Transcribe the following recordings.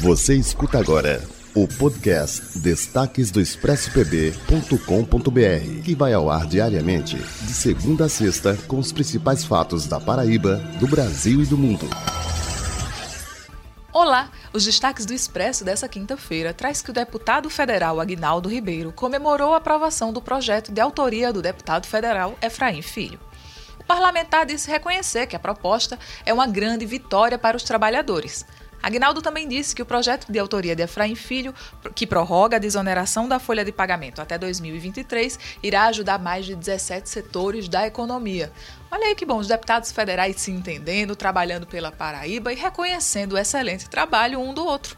Você escuta agora o podcast Destaques do ExpressoPB.com.br, que vai ao ar diariamente, de segunda a sexta, com os principais fatos da Paraíba, do Brasil e do mundo. Olá! Os destaques do Expresso dessa quinta-feira traz que o deputado federal Agnaldo Ribeiro comemorou a aprovação do projeto de autoria do deputado federal Efraim Filho. O parlamentar disse reconhecer que a proposta é uma grande vitória para os trabalhadores. Agnaldo também disse que o projeto de autoria de Efraim Filho, que prorroga a desoneração da folha de pagamento até 2023, irá ajudar mais de 17 setores da economia. Olha aí que bom, os deputados federais se entendendo, trabalhando pela Paraíba e reconhecendo o excelente trabalho um do outro.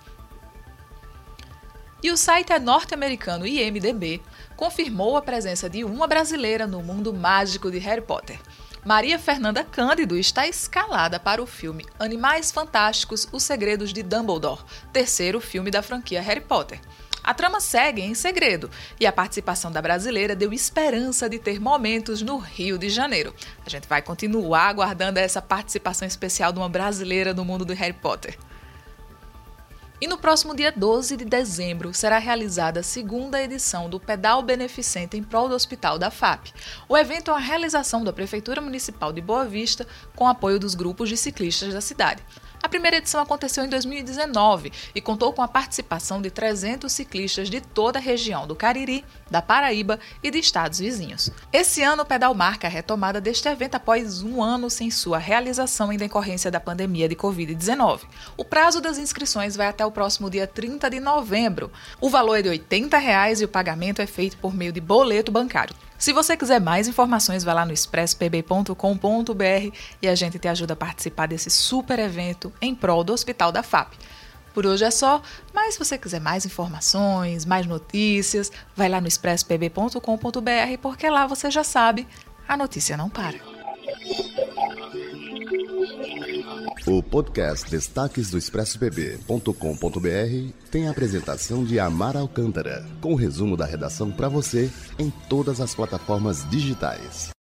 E o site é norte-americano IMDB confirmou a presença de uma brasileira no mundo mágico de Harry Potter. Maria Fernanda Cândido está escalada para o filme Animais Fantásticos: Os Segredos de Dumbledore, terceiro filme da franquia Harry Potter. A trama segue em segredo e a participação da brasileira deu esperança de ter momentos no Rio de Janeiro. A gente vai continuar aguardando essa participação especial de uma brasileira no mundo do Harry Potter. E no próximo dia 12 de dezembro será realizada a segunda edição do Pedal Beneficente em prol do Hospital da FAP. O evento é uma realização da Prefeitura Municipal de Boa Vista com apoio dos grupos de ciclistas da cidade. A primeira edição aconteceu em 2019 e contou com a participação de 300 ciclistas de toda a região do Cariri, da Paraíba e de estados vizinhos. Esse ano, o pedal marca a retomada deste evento após um ano sem sua realização em decorrência da pandemia de Covid-19. O prazo das inscrições vai até o próximo dia 30 de novembro. O valor é de 80 reais e o pagamento é feito por meio de boleto bancário. Se você quiser mais informações, vai lá no expresspb.com.br e a gente te ajuda a participar desse super evento em prol do Hospital da FAP. Por hoje é só, mas se você quiser mais informações, mais notícias, vai lá no expresspb.com.br porque lá você já sabe, a notícia não para. O podcast Destaques do ExpressoBB.com.br tem a apresentação de Amar Alcântara, com o resumo da redação para você em todas as plataformas digitais.